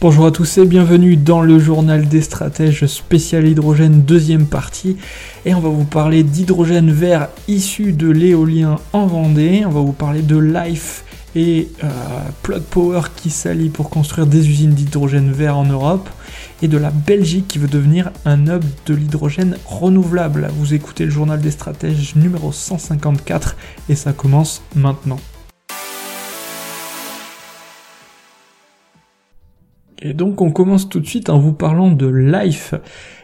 Bonjour à tous et bienvenue dans le journal des stratèges spécial hydrogène deuxième partie et on va vous parler d'hydrogène vert issu de l'éolien en Vendée, on va vous parler de Life et euh, Plug Power qui s'allient pour construire des usines d'hydrogène vert en Europe et de la Belgique qui veut devenir un hub de l'hydrogène renouvelable. Vous écoutez le journal des stratèges numéro 154 et ça commence maintenant. Et donc on commence tout de suite en vous parlant de Life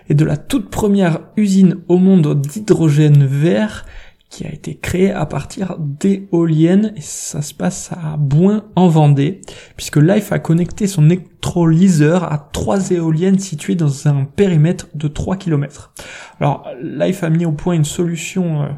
et de la toute première usine au monde d'hydrogène vert qui a été créée à partir d'éoliennes et ça se passe à Boin en Vendée puisque Life a connecté son électrolyseur à trois éoliennes situées dans un périmètre de 3 km. Alors Life a mis au point une solution euh,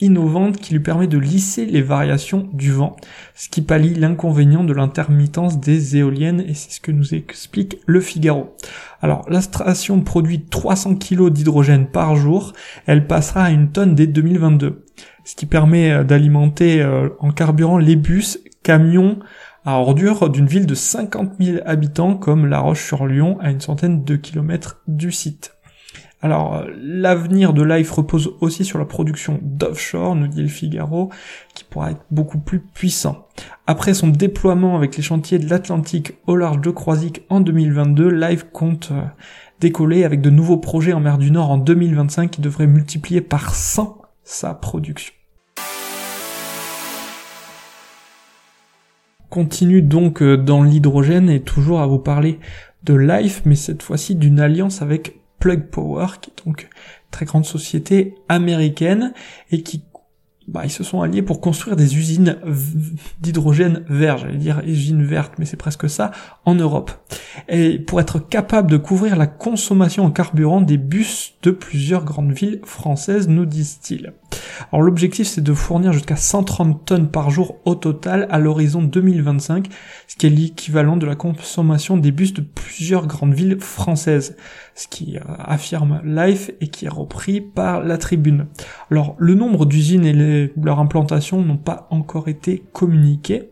innovante qui lui permet de lisser les variations du vent, ce qui pallie l'inconvénient de l'intermittence des éoliennes et c'est ce que nous explique le Figaro. Alors la station produit 300 kg d'hydrogène par jour, elle passera à une tonne dès 2022, ce qui permet euh, d'alimenter euh, en carburant les bus, camions, à ordures d'une ville de 50 000 habitants comme La Roche-sur-Lyon à une centaine de kilomètres du site. Alors, l'avenir de Life repose aussi sur la production d'offshore, nous dit le Figaro, qui pourra être beaucoup plus puissant. Après son déploiement avec les chantiers de l'Atlantique au large de Croisic en 2022, Life compte euh, décoller avec de nouveaux projets en mer du Nord en 2025 qui devraient multiplier par 100 sa production. Continue donc euh, dans l'hydrogène et toujours à vous parler de Life, mais cette fois-ci d'une alliance avec Plug Power, qui est donc très grande société américaine et qui bah, ils se sont alliés pour construire des usines d'hydrogène vert, j'allais dire usines vertes, mais c'est presque ça, en Europe. Et pour être capable de couvrir la consommation en carburant des bus de plusieurs grandes villes françaises, nous disent-ils. Alors l'objectif c'est de fournir jusqu'à 130 tonnes par jour au total à l'horizon 2025, ce qui est l'équivalent de la consommation des bus de plusieurs grandes villes françaises, ce qui euh, affirme Life et qui est repris par la tribune. Alors le nombre d'usines et leur implantation n'ont pas encore été communiqués.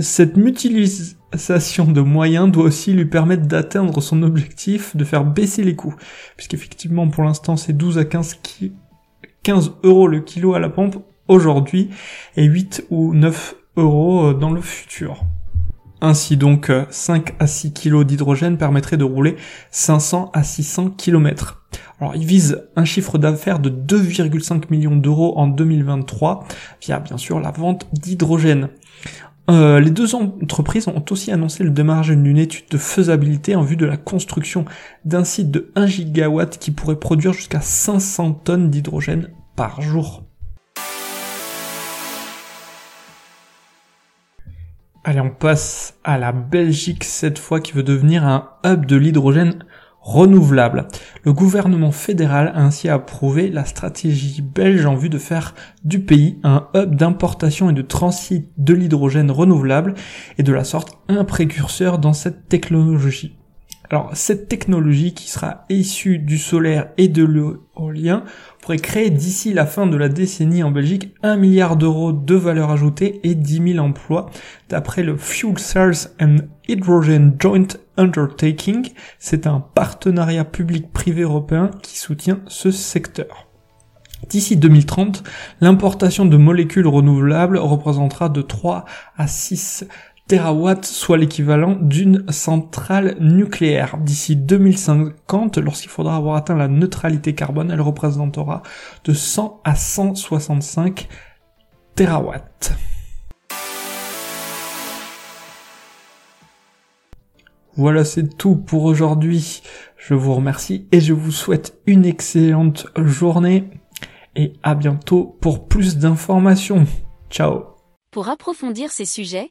cette mutualisation de moyens doit aussi lui permettre d'atteindre son objectif de faire baisser les coûts, puisqu'effectivement pour l'instant c'est 12 à 15 qui 15 euros le kilo à la pompe aujourd'hui et 8 ou 9 euros euh, dans le futur. Ainsi donc 5 euh, à 6 kg d'hydrogène permettrait de rouler 500 à 600 km. Alors il vise un chiffre d'affaires de 2,5 millions d'euros en 2023 via bien sûr la vente d'hydrogène. Euh, les deux entreprises ont aussi annoncé le démarrage d'une étude de faisabilité en vue de la construction d'un site de 1 gigawatt qui pourrait produire jusqu'à 500 tonnes d'hydrogène par jour. Allez, on passe à la Belgique cette fois qui veut devenir un hub de l'hydrogène renouvelable. Le gouvernement fédéral a ainsi approuvé la stratégie belge en vue de faire du pays un hub d'importation et de transit de l'hydrogène renouvelable et de la sorte un précurseur dans cette technologie. Alors cette technologie qui sera issue du solaire et de l'éolien pourrait créer d'ici la fin de la décennie en Belgique 1 milliard d'euros de valeur ajoutée et 10 000 emplois d'après le Fuel Cells and Hydrogen Joint Undertaking. C'est un partenariat public-privé européen qui soutient ce secteur. D'ici 2030, l'importation de molécules renouvelables représentera de 3 à 6 terawatts, soit l'équivalent d'une centrale nucléaire. D'ici 2050, lorsqu'il faudra avoir atteint la neutralité carbone, elle représentera de 100 à 165 terawatts. Voilà, c'est tout pour aujourd'hui. Je vous remercie et je vous souhaite une excellente journée et à bientôt pour plus d'informations. Ciao. Pour approfondir ces sujets,